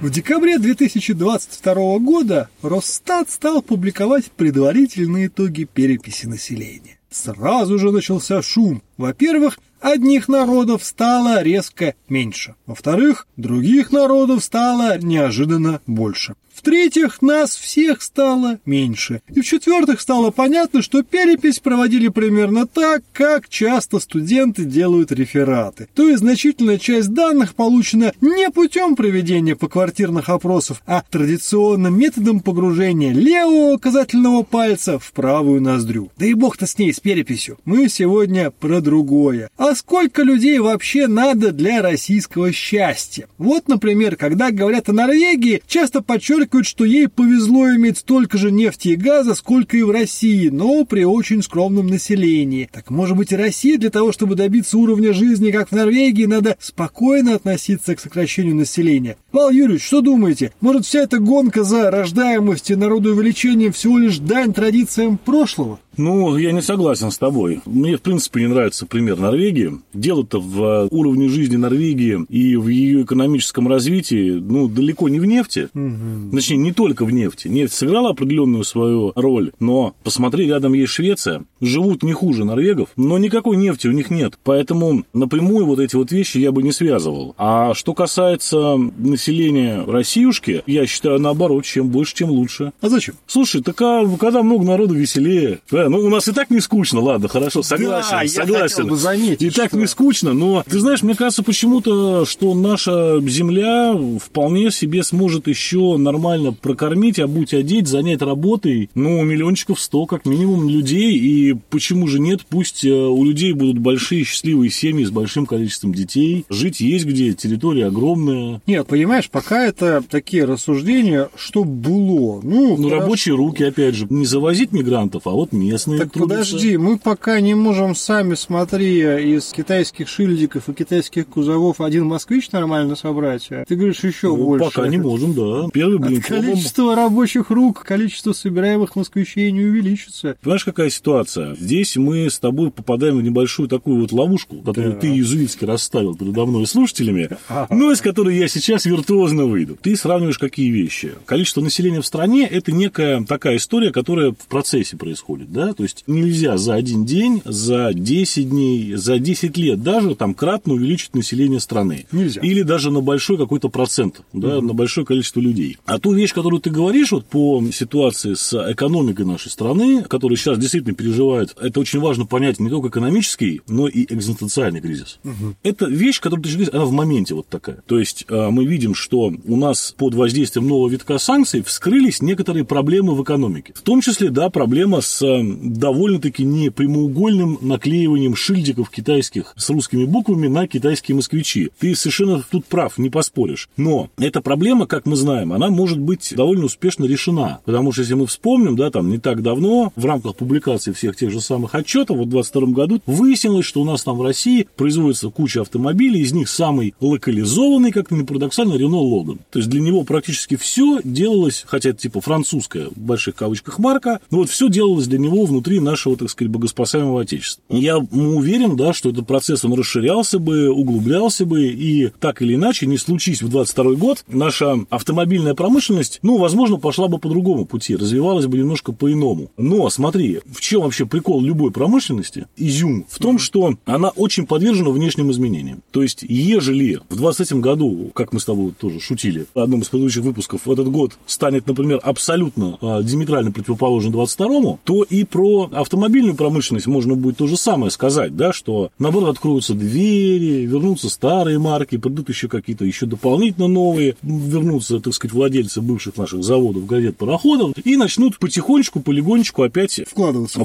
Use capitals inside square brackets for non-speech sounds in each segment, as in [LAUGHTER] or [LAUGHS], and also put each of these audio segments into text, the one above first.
В декабре 2022 года Росстат стал публиковать предварительные итоги переписи населения. Сразу же начался шум. Во-первых, одних народов стало резко меньше. Во-вторых, других народов стало неожиданно больше. В-третьих, нас всех стало меньше. И в-четвертых, стало понятно, что перепись проводили примерно так, как часто студенты делают рефераты. То есть значительная часть данных получена не путем проведения поквартирных опросов, а традиционным методом погружения левого указательного пальца в правую ноздрю. Да и бог-то с ней, с переписью. Мы сегодня про другое. А сколько людей вообще надо для российского счастья? Вот, например, когда говорят о Норвегии, часто подчеркивают что ей повезло иметь столько же нефти и газа, сколько и в России, но при очень скромном населении. Так может быть и Россия для того, чтобы добиться уровня жизни, как в Норвегии, надо спокойно относиться к сокращению населения. Павел Юрьевич, что думаете? Может вся эта гонка за рождаемостью и народоувеличением всего лишь дань традициям прошлого? Ну, я не согласен с тобой. Мне, в принципе, не нравится пример Норвегии. Дело-то в э, уровне жизни Норвегии и в ее экономическом развитии, ну, далеко не в нефти. Угу. Точнее, не только в нефти. Нефть сыграла определенную свою роль, но посмотри, рядом есть Швеция. Живут не хуже норвегов, но никакой нефти у них нет. Поэтому напрямую вот эти вот вещи я бы не связывал. А что касается населения Россиюшки, я считаю, наоборот, чем больше, тем лучше. А зачем? Слушай, так а когда много народу веселее. Да, ну у нас и так не скучно, ладно, хорошо, согласен, да, согласен. Я бы заметить, и так что... не скучно, но ты знаешь, мне кажется почему-то, что наша земля вполне себе сможет еще нормально прокормить, обуть, одеть, занять работой, ну, миллиончиков сто как минимум людей, и почему же нет, пусть э, у людей будут большие счастливые семьи с большим количеством детей, жить есть где, территория огромная. Нет, понимаешь, пока это такие рассуждения, что было. Ну, ну рабочие руки, опять же, не завозить мигрантов, а вот местные Так трудятся. подожди, мы пока не можем сами, смотри, из китайских шильдиков и китайских кузовов один москвич нормально собрать. А ты говоришь, еще ну, больше. Пока не можем, да. Первый блин. Количество рабочих рук, количество собираемых москвичей не увеличится. Понимаешь, какая ситуация? Здесь мы с тобой попадаем в небольшую такую вот ловушку, которую да. ты иезуитски расставил передо мной слушателями, но из которой я сейчас виртуозно выйду. Ты сравниваешь какие вещи? Количество населения в стране – это некая такая история, которая в процессе происходит, да, то есть нельзя за один день, за 10 дней, за 10 лет даже там кратно увеличить население страны. Нельзя. Или даже на большой какой-то процент, да, угу. на большое количество людей. А ту вещь, которую ты говоришь вот по ситуации с экономикой нашей страны, которая сейчас действительно переживает, это очень важно понять не только экономический, но и экзистенциальный кризис. Угу. Это вещь, которую ты говоришь, она в моменте вот такая. То есть а, мы видим, что у нас под воздействием нового витка санкций вскрылись некоторые проблемы в экономике. В том числе, да, проблема с довольно-таки не прямоугольным наклеиванием шильдиков китайских с русскими буквами на китайские москвичи. Ты совершенно тут прав, не поспоришь. Но эта проблема, как мы знаем, она может быть довольно успешно решена. Потому что если мы вспомним, да, там не так давно в рамках публикации всех тех же самых отчетов, вот в 2022 году выяснилось, что у нас там в России производится куча автомобилей, из них самый локализованный, как-то не парадоксально, Рено Логан. То есть для него практически все делалось, хотя это типа французская, в больших кавычках, марка, но вот все делалось для него внутри нашего, так сказать, богоспасаемого Отечества. Я уверен, да, что этот процесс, он расширялся бы, углублялся бы, и так или иначе, не случись в 22 год, наша автомобильная промышленность, ну, возможно, пошла бы по другому пути, развивалась бы немножко по-иному. Но, смотри, в чем вообще прикол любой промышленности, изюм, в том, что она очень подвержена внешним изменениям. То есть, ежели в 23 году, как мы с тобой тоже шутили в одном из предыдущих выпусков, этот год станет, например, абсолютно а, диаметрально противоположен 22 то и про автомобильную промышленность можно будет то же самое сказать, да, что наоборот откроются двери, вернутся старые марки, придут еще какие-то еще дополнительно новые, вернутся, так сказать, владельцы бывших наших заводов, газет, пароходов, и начнут потихонечку, полигонечку опять вкладываться. Вкладываться,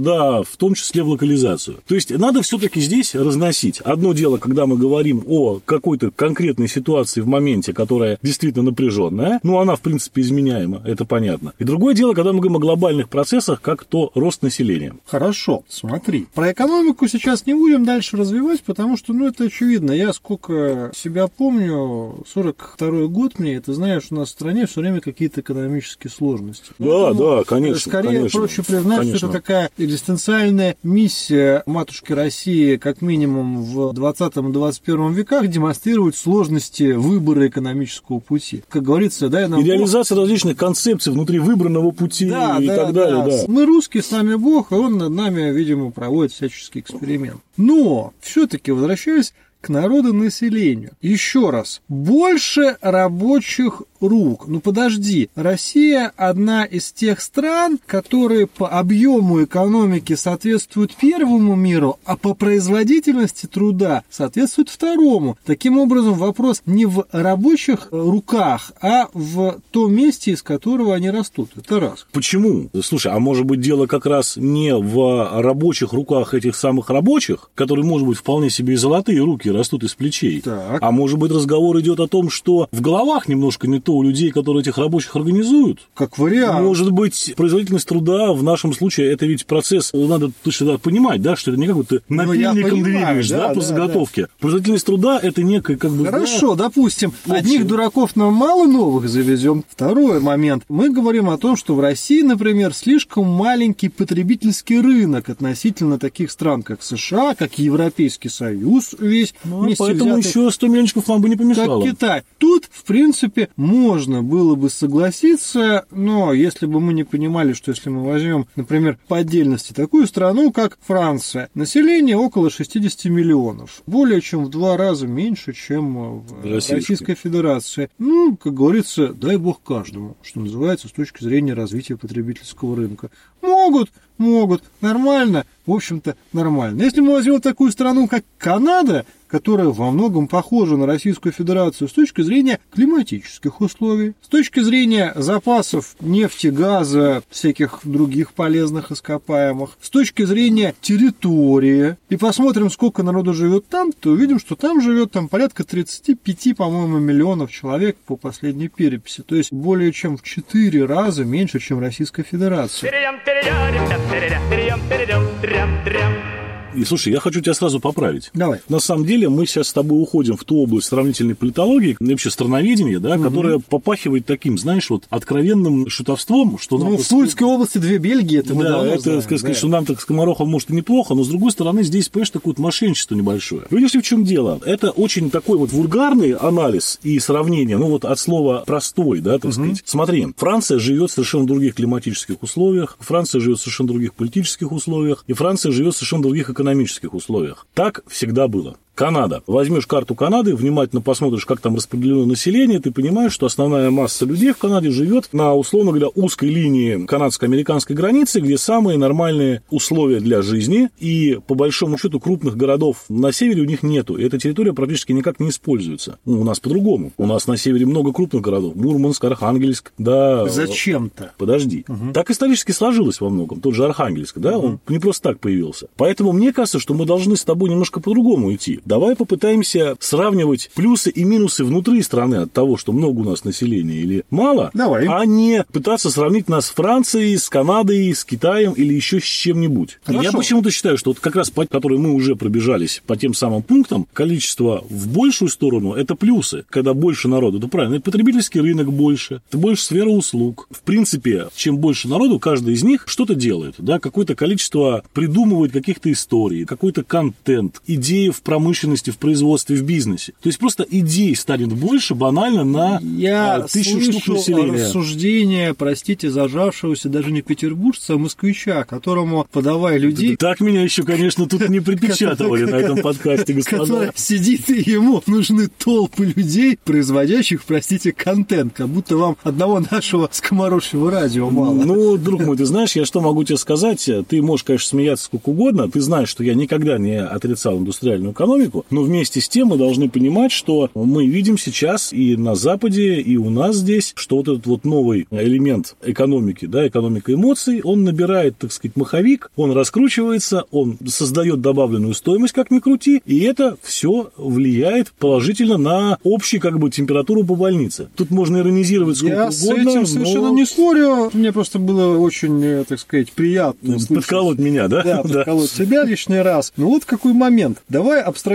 да, в том числе в локализацию. То есть надо все-таки здесь разносить. Одно дело, когда мы говорим о какой-то конкретной ситуации в моменте, которая действительно напряженная, ну, она, в принципе, изменяема, это понятно. И другое дело, когда мы говорим о глобальных процессах, как то рост населения. Хорошо, смотри. Про экономику сейчас не будем дальше развивать, потому что, ну, это очевидно. Я сколько себя помню, 42 год мне, это знаешь, у нас в стране все время какие-то экономические сложности. Да, Поэтому да, конечно. Скорее конечно, проще признать, конечно. что это такая экзистенциальная миссия матушки России, как минимум в 20-21 веках, демонстрировать сложности выбора экономического пути. Как говорится, дай нам... И реализация различных концепций внутри выбранного пути да, и да, так далее. да. Да. Мы русские, с нами Бог, и он над нами, видимо, проводит всяческий эксперимент. Но, все-таки возвращаясь к народонаселению. Еще раз, больше рабочих рук. Ну подожди, Россия одна из тех стран, которые по объему экономики соответствуют первому миру, а по производительности труда соответствуют второму. Таким образом, вопрос не в рабочих руках, а в том месте, из которого они растут. Это раз. Почему? Слушай, а может быть дело как раз не в рабочих руках этих самых рабочих, которые, может быть, вполне себе и золотые руки растут из плечей. Так. А может быть разговор идет о том, что в головах немножко не то у людей, которые этих рабочих организуют. Как вариант. Может быть, производительность труда в нашем случае это ведь процесс, надо точно понимать, да, что это не как ты Ну, напильником двигаешь, да, да, по да, заготовке. Производительность труда это некое как бы... Хорошо, допустим, общем. одних дураков нам мало новых завезем. Второй момент. Мы говорим о том, что в России, например, слишком маленький потребительский рынок относительно таких стран, как США, как Европейский Союз весь. Ну, вместе поэтому взятый, еще 100 миллиончиков нам бы не как помешало. Китай. Тут, в принципе, можно было бы согласиться, но если бы мы не понимали, что если мы возьмем, например, по отдельности такую страну, как Франция, население около 60 миллионов, более чем в два раза меньше, чем в Российской. Российской Федерации. Ну, как говорится, дай бог каждому, что называется, с точки зрения развития потребительского рынка. Могут, могут, нормально, в общем-то, нормально. Если мы возьмем такую страну, как Канада, которая во многом похожа на Российскую Федерацию с точки зрения климатических условий, с точки зрения запасов нефти, газа, всяких других полезных ископаемых, с точки зрения территории, и посмотрим, сколько народу живет там, то увидим, что там живет там порядка 35, по-моему, миллионов человек по последней переписи, то есть более чем в 4 раза меньше, чем Российская Федерация. trem, trem. И слушай, я хочу тебя сразу поправить. Давай. На самом деле мы сейчас с тобой уходим в ту область сравнительной политологии, вообще страноведения, да, которая попахивает таким, знаешь, вот откровенным шутовством, что нам Ну, в так Тульской области две Бельгии, это мы да, давно это, знаем, сказать, да. что нам так скоморохом может и неплохо, но с другой стороны здесь, понимаешь, такое вот мошенничество небольшое. Видишь ли, в чем дело? Это очень такой вот вульгарный анализ и сравнение, ну вот от слова простой, да, так сказать. Смотри, Франция живет в совершенно других климатических условиях, Франция живет в совершенно других политических условиях, и Франция живет в совершенно других экономических условиях. Так всегда было. Канада. Возьмешь карту Канады, внимательно посмотришь, как там распределено население, ты понимаешь, что основная масса людей в Канаде живет на, условно говоря, узкой линии канадско-американской границы, где самые нормальные условия для жизни, и по большому счету крупных городов на севере у них нету. И эта территория практически никак не используется. Ну, у нас по-другому. У нас на севере много крупных городов. Мурманск, Архангельск, да. Зачем-то. Подожди. Так исторически сложилось во многом. Тот же Архангельск, да, он не просто так появился. Поэтому мне кажется, что мы должны с тобой немножко по-другому идти. Давай попытаемся сравнивать плюсы и минусы внутри страны от того, что много у нас населения или мало, Давай. а не пытаться сравнить нас с Францией, с Канадой, с Китаем или еще с чем-нибудь. Я почему-то считаю, что вот как раз по которой мы уже пробежались по тем самым пунктам, количество в большую сторону – это плюсы, когда больше народу. Это правильно, это потребительский рынок больше, это больше сфера услуг. В принципе, чем больше народу, каждый из них что-то делает, да, какое-то количество придумывает каких-то историй, какой-то контент, идеи в промышленности, в производстве, в бизнесе. То есть просто идей станет больше банально на Я а, тысячу штук населения. рассуждения, простите, зажавшегося даже не петербуржца, а москвича, которому, подавая людей, Так меня еще, конечно, тут не припечатывали на этом подкасте, [LAUGHS] господа. сидит, и ему нужны толпы людей, производящих, простите, контент, как будто вам одного нашего скоморожьего радио мало. Ну, друг мой, ты знаешь, я что могу тебе сказать? Ты можешь, конечно, смеяться сколько угодно. Ты знаешь, что я никогда не отрицал индустриальную экономику, но вместе с тем мы должны понимать, что мы видим сейчас и на Западе, и у нас здесь, что вот этот вот новый элемент экономики, да, экономика эмоций, он набирает, так сказать, маховик, он раскручивается, он создает добавленную стоимость, как ни крути, и это все влияет положительно на общую, как бы, температуру по больнице. Тут можно иронизировать сколько Я с угодно, этим совершенно но не спорю. Мне просто было очень, э, так сказать, приятно подколоть меня, да? [LAUGHS] Да, подколоть себя лишний раз. Ну вот какой момент. Давай абстрагируемся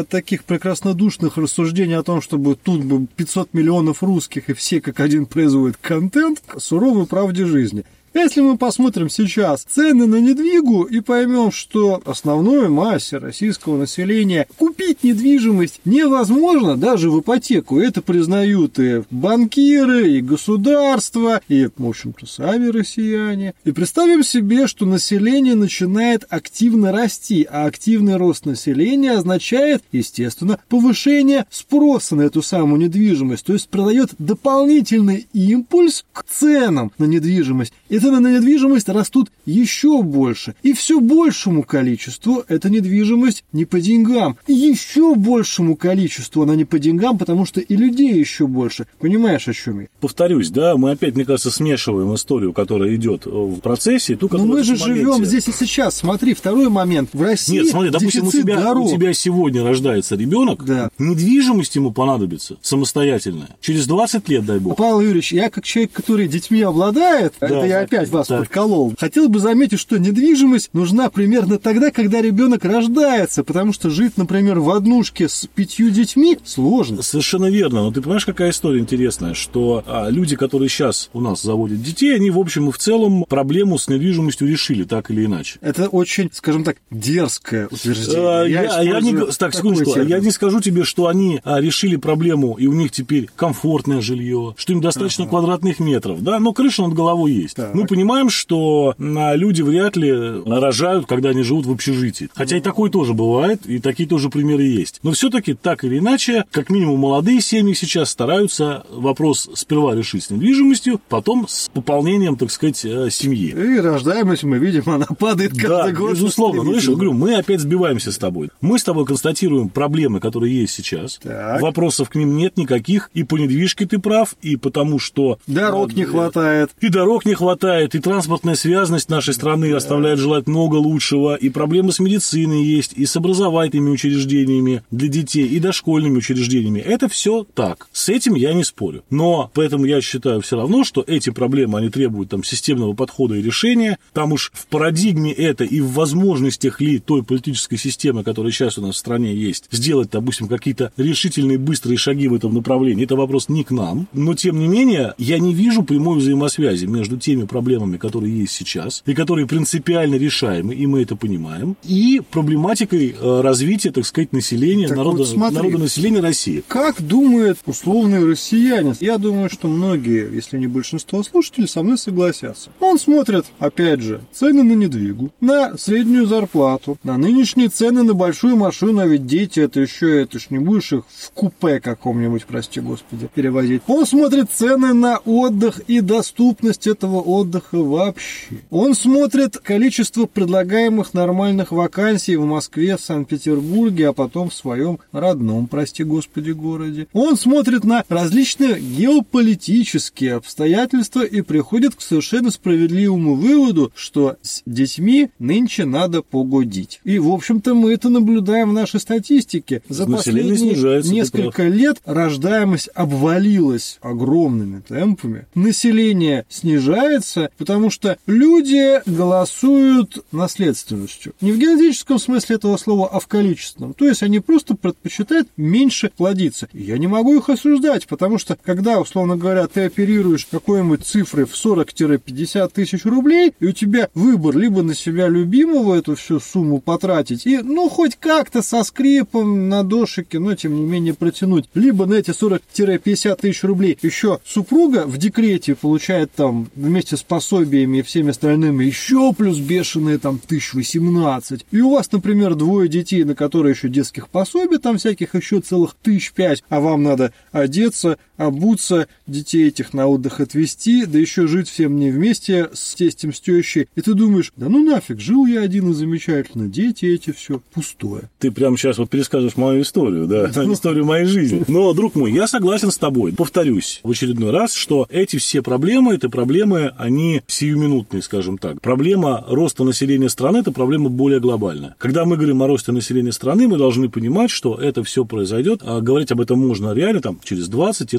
от таких прекраснодушных рассуждений о том, чтобы тут бы 500 миллионов русских и все как один производят контент суровой правде жизни. Если мы посмотрим сейчас цены на недвигу и поймем, что основной массе российского населения купить недвижимость невозможно даже в ипотеку. Это признают и банкиры, и государство, и, в общем-то, сами россияне. И представим себе, что население начинает активно расти, а активный рост населения означает, естественно, повышение спроса на эту самую недвижимость, то есть продает дополнительный импульс к ценам на недвижимость. И цены на недвижимость растут еще больше. И все большему количеству эта недвижимость не по деньгам. И еще большему количеству она не по деньгам, потому что и людей еще больше. Понимаешь, о чем я? Повторюсь, да, мы опять, мне кажется, смешиваем историю, которая идет в процессе, и ту, Но мы же живем здесь и сейчас. Смотри, второй момент. В России Нет, смотри, допустим, у тебя, у тебя сегодня рождается ребенок, да. недвижимость ему понадобится самостоятельная. Через 20 лет, дай бог. Павел Юрьевич, я как человек, который детьми обладает, да, это я опять вас так. подколол, хотел бы заметить, что недвижимость нужна примерно тогда, когда ребенок рождается, потому что жить, например, в однушке с пятью детьми сложно. Совершенно верно. Но ты понимаешь, какая история интересная, что а, люди, которые сейчас у нас заводят детей, они, в общем и в целом проблему с недвижимостью решили так или иначе. Это очень, скажем так, дерзкое утверждение. А, я, я, я не, так, секундочку, я не скажу тебе, что они а, решили проблему, и у них теперь комфортное жилье, что им достаточно ага. квадратных метров, да, но крыша над головой есть. Так. Мы понимаем, что а, люди вряд ли рожают, когда они живут в общежитии. Хотя и такое тоже бывает, и такие тоже примеры есть. Но все-таки так или иначе, как минимум молодые семьи сейчас стараются вопрос сперва решить с недвижимостью, потом с пополнением, так сказать, э, семьи. И рождаемость, мы видим, она падает каждый да, год. безусловно. Ну, видишь, говорю, мы опять сбиваемся с тобой. Мы с тобой констатируем проблемы, которые есть сейчас. Так. Вопросов к ним нет никаких. И по недвижке ты прав, и потому что... Дорог не хватает. И дорог не хватает, и транспортная связность нашей страны оставляет желать много лучшего, и проблемы с медициной есть, и с образовательными учреждениями для детей, и дошкольными учреждениями. Это все так. С этим я не спорю. Но поэтому я считаю все равно, что эти проблемы, они требуют там системного подхода и решения. Там уж в парадигме это и в возможностях ли той политической системы, которая сейчас у нас в стране есть, сделать, допустим, какие-то решительные быстрые шаги в этом направлении, это вопрос не к нам. Но, тем не менее, я не вижу прямой взаимосвязи между теми проблемами, которые есть сейчас, и которые принципиально решаемы, и мы это понимаем, и проблематикой э, развития, так сказать, населения, так народа, вот смотри, народа населения России. Как думает условный россиянин? Я думаю, что многие, если не большинство слушателей, со мной согласятся. Он смотрит, опять же, цены на недвигу, на среднюю зарплату, на нынешние цены на большую машину, а ведь дети это еще, это ж не будешь их в купе каком-нибудь, прости господи, перевозить. Он смотрит цены на отдых и доступность этого отдыха вообще. Он смотрит количество предлагаемых нормальных вакансий в Москве, в Санкт-Петербурге, а потом в своем родном, прости господи, городе. Он смотрит на различные геополитические обстоятельства и приходит к совершенно справедливому выводу, что с детьми нынче надо погодить. И, в общем-то, мы это наблюдаем в нашей статистике. За Население последние несколько лет рождаемость обвалилась огромными темпами. Население снижается, потому что люди голосуют наследственностью. Не в генетическом смысле этого слова, а в количественном. То есть они просто предпочитают меньше плодиться. я не могу их осуждать, потому что когда, условно говоря, ты оперируешь какой-нибудь цифрой в 40-50 тысяч рублей, и у тебя выбор либо на себя любимого эту всю сумму потратить, и ну хоть как-то со скрипом на дошике, но тем не менее протянуть, либо на эти 40-50 тысяч рублей еще супруга в декрете получает там вместе с пособиями и всеми остальными еще плюс бешеные там 1018. И у вас, например, двое детей, на которые еще детских пособий там всяких еще целых тысяч пять, а вам надо одеться, обуться, детей этих на отдых отвезти, да еще жить всем не вместе с тестем, с тещей. И ты думаешь, да ну нафиг, жил я один и замечательно, дети эти, все пустое. Ты прямо сейчас вот перескажешь мою историю, да, [LAUGHS] историю моей жизни. Но, друг мой, я согласен с тобой. Повторюсь в очередной раз, что эти все проблемы, это проблемы, они сиюминутные, скажем так. Проблема роста населения страны – это проблема более глобальная. Когда мы говорим о росте населения страны, мы должны понимать, что это все произойдет, а говорить об этом можно реально там через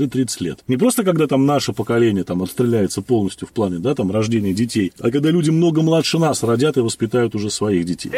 20-30 лет. Не просто когда там наше поколение там отстреляется полностью в плане, да, там рождения детей, а когда люди много младше нас родят и воспитают уже своих детей.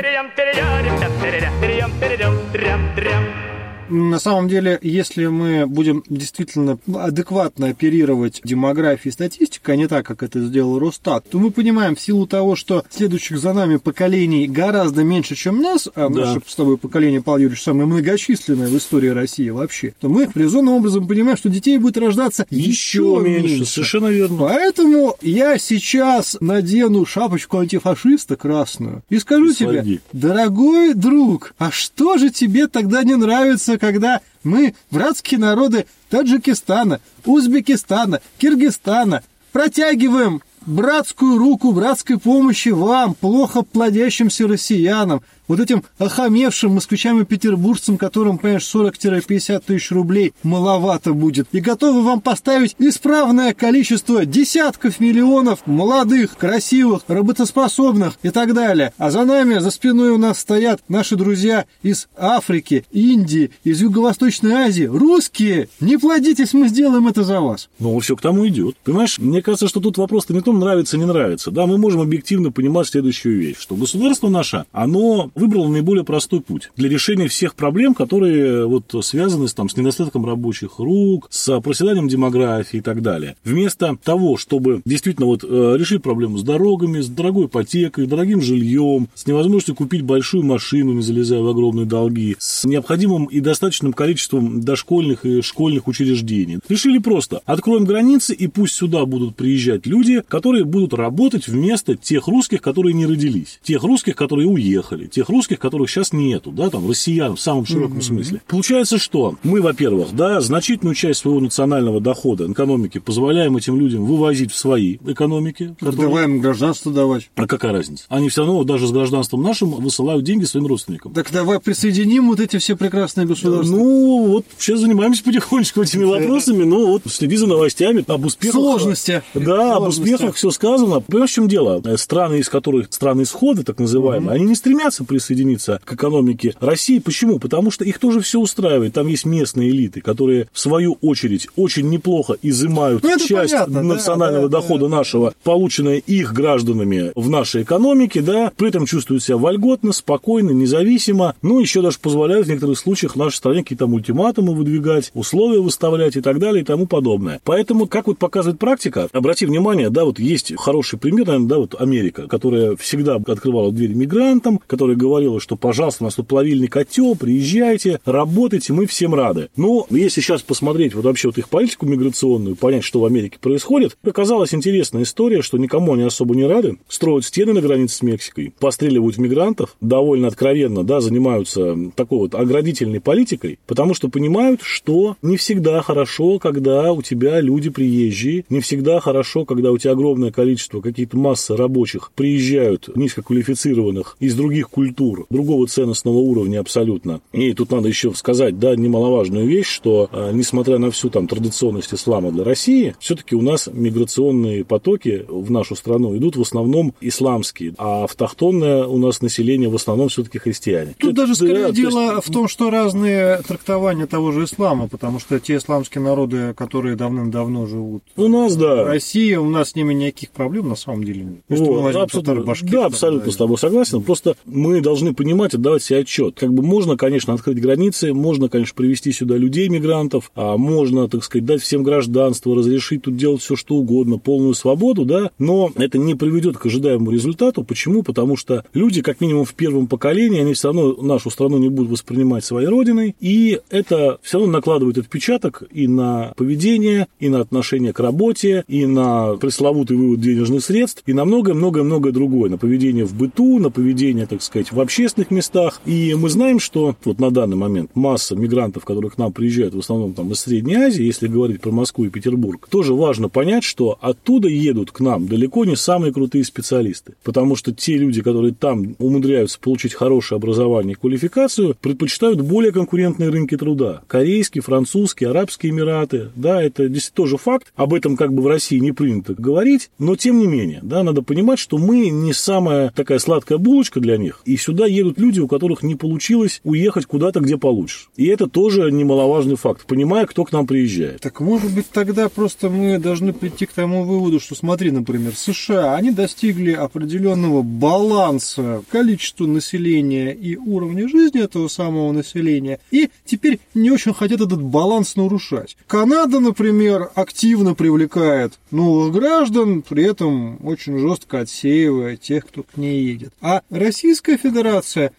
На самом деле, если мы будем действительно адекватно оперировать демографией и статистикой, а не так, как это сделал Росстат, то мы понимаем, в силу того, что следующих за нами поколений гораздо меньше, чем нас, а да. наше с тобой поколение, Павел Юрьевич, самое многочисленное в истории России вообще, то мы резонным образом понимаем, что детей будет рождаться еще, еще меньше. меньше. Совершенно верно. Поэтому я сейчас надену шапочку антифашиста красную и скажу тебе, дорогой друг, а что же тебе тогда не нравится, когда мы, братские народы Таджикистана, Узбекистана, Киргизстана, протягиваем братскую руку братской помощи вам, плохо плодящимся россиянам, вот этим охамевшим москвичам и петербуржцам, которым, понимаешь, 40-50 тысяч рублей маловато будет, и готовы вам поставить исправное количество десятков миллионов молодых, красивых, работоспособных и так далее. А за нами, за спиной у нас стоят наши друзья из Африки, Индии, из Юго-Восточной Азии, русские. Не плодитесь, мы сделаем это за вас. Ну, все к тому идет. Понимаешь, мне кажется, что тут вопрос-то не том, нравится, не нравится. Да, мы можем объективно понимать следующую вещь, что государство наше, оно выбрал наиболее простой путь для решения всех проблем, которые вот связаны с, там, с недостатком рабочих рук, с проседанием демографии и так далее. Вместо того, чтобы действительно вот э, решить проблему с дорогами, с дорогой ипотекой, дорогим жильем, с невозможностью купить большую машину, не залезая в огромные долги, с необходимым и достаточным количеством дошкольных и школьных учреждений. Решили просто, откроем границы и пусть сюда будут приезжать люди, которые будут работать вместо тех русских, которые не родились, тех русских, которые уехали, тех русских, которых сейчас нету, да, там, россиян в самом широком mm-hmm. смысле. Получается, что мы, во-первых, да, значительную часть своего национального дохода, экономики позволяем этим людям вывозить в свои экономики. Которые... гражданство давать. А какая разница? Они все равно даже с гражданством нашим высылают деньги своим родственникам. Так давай присоединим вот эти все прекрасные государства. Ну, вот сейчас занимаемся потихонечку этими вопросами, ну, вот следи за новостями, об успехах. Сложности. Да, об успехах все сказано. Понимаешь, в чем дело? Страны, из которых, страны исхода, так называемые, они не стремятся присоединиться к экономике России. Почему? Потому что их тоже все устраивает. Там есть местные элиты, которые, в свою очередь, очень неплохо изымают ну, часть понятно, национального да, дохода да, нашего, полученное их гражданами в нашей экономике, да, при этом чувствуют себя вольготно, спокойно, независимо, ну, еще даже позволяют в некоторых случаях нашей стране какие-то ультиматумы выдвигать, условия выставлять и так далее и тому подобное. Поэтому, как вот показывает практика, обрати внимание, да, вот есть хороший пример, наверное, да, вот Америка, которая всегда открывала дверь мигрантам, которая говорила, что, пожалуйста, у нас тут плавильный котел, приезжайте, работайте, мы всем рады. Но если сейчас посмотреть вот вообще вот их политику миграционную, понять, что в Америке происходит, оказалась интересная история, что никому они особо не рады, строят стены на границе с Мексикой, постреливают мигрантов, довольно откровенно, да, занимаются такой вот оградительной политикой, потому что понимают, что не всегда хорошо, когда у тебя люди приезжие, не всегда хорошо, когда у тебя огромное количество, какие-то массы рабочих приезжают низкоквалифицированных из других культур, другого ценностного уровня абсолютно. И тут надо еще сказать, да, немаловажную вещь, что э, несмотря на всю там традиционность ислама для России, все-таки у нас миграционные потоки в нашу страну идут в основном исламские, а автохтонное у нас население в основном все-таки христиане. Тут Это, даже скорее да, дело есть... в том, что разные трактования того же ислама, потому что те исламские народы, которые давным-давно живут у нас, да. в России, у нас с ними никаких проблем на самом деле нет. Вот, абсолютно, да, абсолютно с тобой согласен. Просто мы должны понимать, отдавать себе отчет. Как бы можно, конечно, открыть границы, можно, конечно, привести сюда людей, мигрантов, а можно, так сказать, дать всем гражданство, разрешить тут делать все, что угодно, полную свободу, да, но это не приведет к ожидаемому результату. Почему? Потому что люди, как минимум в первом поколении, они все равно нашу страну не будут воспринимать своей родиной, и это все равно накладывает отпечаток и на поведение, и на отношение к работе, и на пресловутый вывод денежных средств, и на многое-многое-многое другое, на поведение в быту, на поведение, так сказать, в общественных местах, и мы знаем, что вот на данный момент масса мигрантов, которые к нам приезжают в основном там из Средней Азии, если говорить про Москву и Петербург, тоже важно понять, что оттуда едут к нам далеко не самые крутые специалисты. Потому что те люди, которые там умудряются получить хорошее образование и квалификацию, предпочитают более конкурентные рынки труда. Корейские, французские, арабские эмираты. Да, это действительно тоже факт. Об этом как бы в России не принято говорить, но тем не менее, да, надо понимать, что мы не самая такая сладкая булочка для них, и сюда едут люди, у которых не получилось уехать куда-то, где получше. И это тоже немаловажный факт, понимая, кто к нам приезжает. Так может быть тогда просто мы должны прийти к тому выводу, что смотри, например, США, они достигли определенного баланса количества населения и уровня жизни этого самого населения, и теперь не очень хотят этот баланс нарушать. Канада, например, активно привлекает новых граждан, при этом очень жестко отсеивая тех, кто к ней едет. А Российская Федерация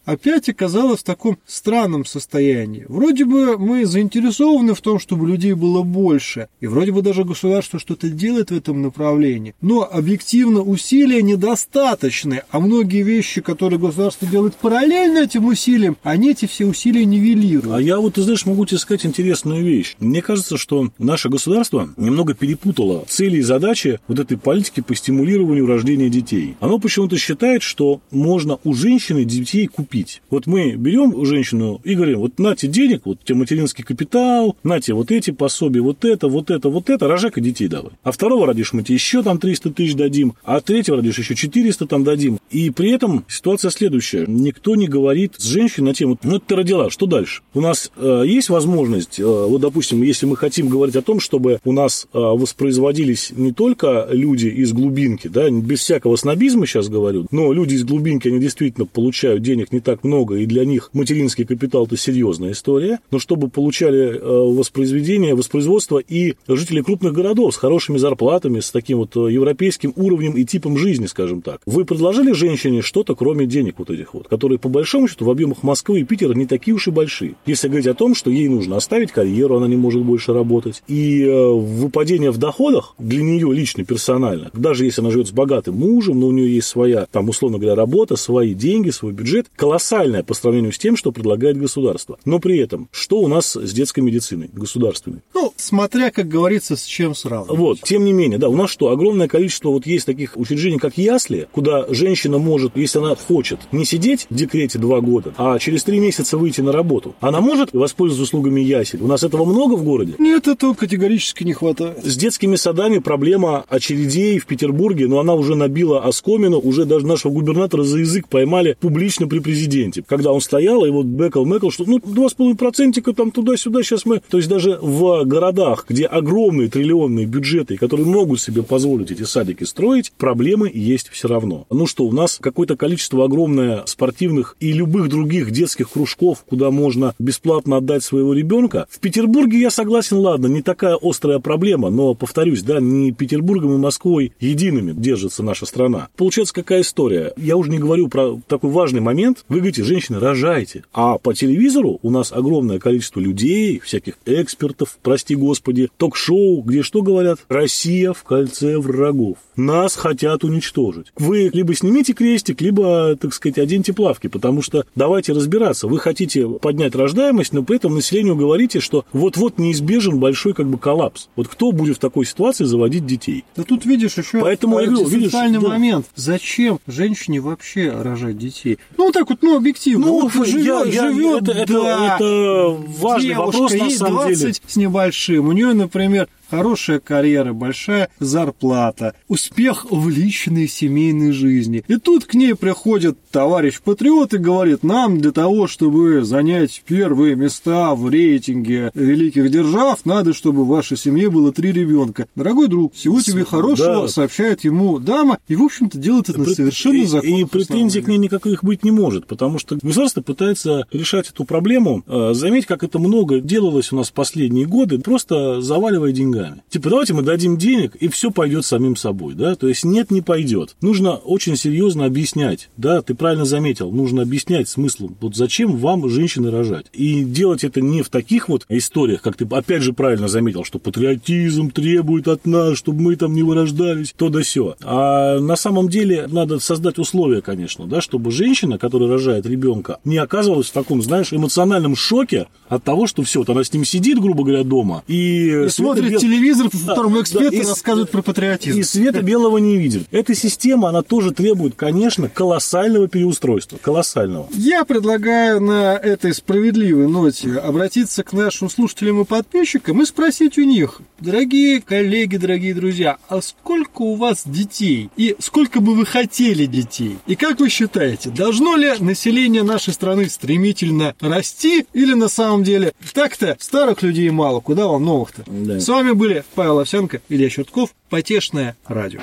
опять оказалась в таком странном состоянии. Вроде бы мы заинтересованы в том, чтобы людей было больше, и вроде бы даже государство что-то делает в этом направлении, но объективно усилия недостаточны, а многие вещи, которые государство делает параллельно этим усилиям, они эти все усилия нивелируют. А я вот, ты знаешь, могу тебе сказать интересную вещь. Мне кажется, что наше государство немного перепутало цели и задачи вот этой политики по стимулированию рождения детей. Оно почему-то считает, что можно у женщины детей купить. Вот мы берем женщину и говорим, вот нате денег, вот тебе материнский капитал, нате вот эти пособия, вот это, вот это, вот это, рожай-ка детей давай. А второго родишь, мы тебе еще там 300 тысяч дадим, а третьего родишь, еще 400 там дадим. И при этом ситуация следующая. Никто не говорит с женщиной на тему, ну ты родила, что дальше? У нас э, есть возможность, э, вот допустим, если мы хотим говорить о том, чтобы у нас э, воспроизводились не только люди из глубинки, да, без всякого снобизма сейчас говорю, но люди из глубинки, они действительно получают денег не так много, и для них материнский капитал – это серьезная история, но чтобы получали э, воспроизведение, воспроизводство и жители крупных городов с хорошими зарплатами, с таким вот э, европейским уровнем и типом жизни, скажем так. Вы предложили женщине что-то, кроме денег вот этих вот, которые, по большому счету, в объемах Москвы и Питера не такие уж и большие. Если говорить о том, что ей нужно оставить карьеру, она не может больше работать, и э, выпадение в доходах для нее лично, персонально, даже если она живет с богатым мужем, но у нее есть своя, там, условно говоря, работа, свои деньги, свой бюджет, колоссальное по сравнению с тем, что предлагает государство. Но при этом, что у нас с детской медициной государственной? Ну, смотря, как говорится, с чем сравнивать. Вот, тем не менее, да, у нас что, огромное количество вот есть таких учреждений, как ясли, куда женщина может, если она хочет, не сидеть в декрете два года, а через три месяца выйти на работу. Она может воспользоваться услугами ясель. У нас этого много в городе? Нет, этого категорически не хватает. С детскими садами проблема очередей в Петербурге, но она уже набила оскомину, уже даже нашего губернатора за язык поймали публично при президенте. Когда он стоял, и вот бэкал мэкал, что ну, два с половиной процентика там туда-сюда сейчас мы... То есть даже в городах, где огромные триллионные бюджеты, которые могут себе позволить эти садики строить, проблемы есть все равно. Ну что, у нас какое-то количество огромное спортивных и любых других детских кружков, куда можно бесплатно отдать своего ребенка. В Петербурге я согласен, ладно, не такая острая проблема, но, повторюсь, да, не Петербургом и Москвой едиными держится наша страна. Получается, какая история? Я уже не говорю про такой важный момент. Вы говорите, женщины, рожайте. А по телевизору у нас огромное количество людей, всяких экспертов, прости господи, ток-шоу, где что говорят? Россия в кольце врагов. Нас хотят уничтожить. Вы либо снимите крестик, либо, так сказать, оденьте плавки, потому что давайте разбираться. Вы хотите поднять рождаемость, но при этом населению говорите, что вот-вот неизбежен большой как бы коллапс. Вот кто будет в такой ситуации заводить детей? Да тут видишь еще Поэтому я говорю, видишь, да. момент. Зачем женщине вообще рожать детей? Ну, вот так вот, ну, объективно. Ну, вот живет, я- я- живет, это- это- да, это важный девушка, вопрос, на ей самом 20 деле. с небольшим. У нее, например, хорошая карьера, большая зарплата, успех в личной семейной жизни. И тут к ней приходит товарищ патриот и говорит, нам для того, чтобы занять первые места в рейтинге великих держав, надо, чтобы в вашей семье было три ребенка. Дорогой друг, всего тебе хорошего, да. сообщает ему дама, и, в общем-то, делает это на совершенно и, законных и претензий к ней никаких быть не может, потому что государство пытается решать эту проблему. Э, Заметь, как это много делалось у нас в последние годы, просто заваливая деньгами. Типа, давайте мы дадим денег, и все пойдет самим собой, да? То есть нет, не пойдет. Нужно очень серьезно объяснять, да, ты правильно заметил, нужно объяснять смыслом, вот зачем вам женщины рожать. И делать это не в таких вот историях, как ты опять же правильно заметил, что патриотизм требует от нас, чтобы мы там не вырождались, то да сё. А на самом деле надо создать условия, конечно, да, чтобы женщина, которая рожает ребенка, не оказывалась в таком, знаешь, эмоциональном шоке от того, что все, вот она с ним сидит, грубо говоря, дома, и, И смотрит света телевизор, в котором эксперты и- рассказывают про патриотизм. И света белого не видим. Эта система, она тоже требует, конечно, колоссального переустройства. Колоссального. Я предлагаю на этой справедливой ноте обратиться к нашим слушателям и подписчикам и спросить у них, дорогие коллеги, дорогие друзья, а сколько у вас детей? И сколько бы вы хотели детей? И как вы считаете, должно ли население нашей страны стремительно расти или на самом деле так-то старых людей мало, куда вам новых-то? Да. С вами были Павел Овсянко, Илья Чертков, Потешное радио.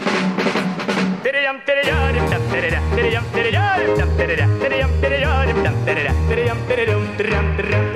Перейдем, перейдем, там, перейдем, перейдем, перейдем, там, перейдем, перейдем, перейдем, там, перейдем, перейдем, перейдем, трям, трям.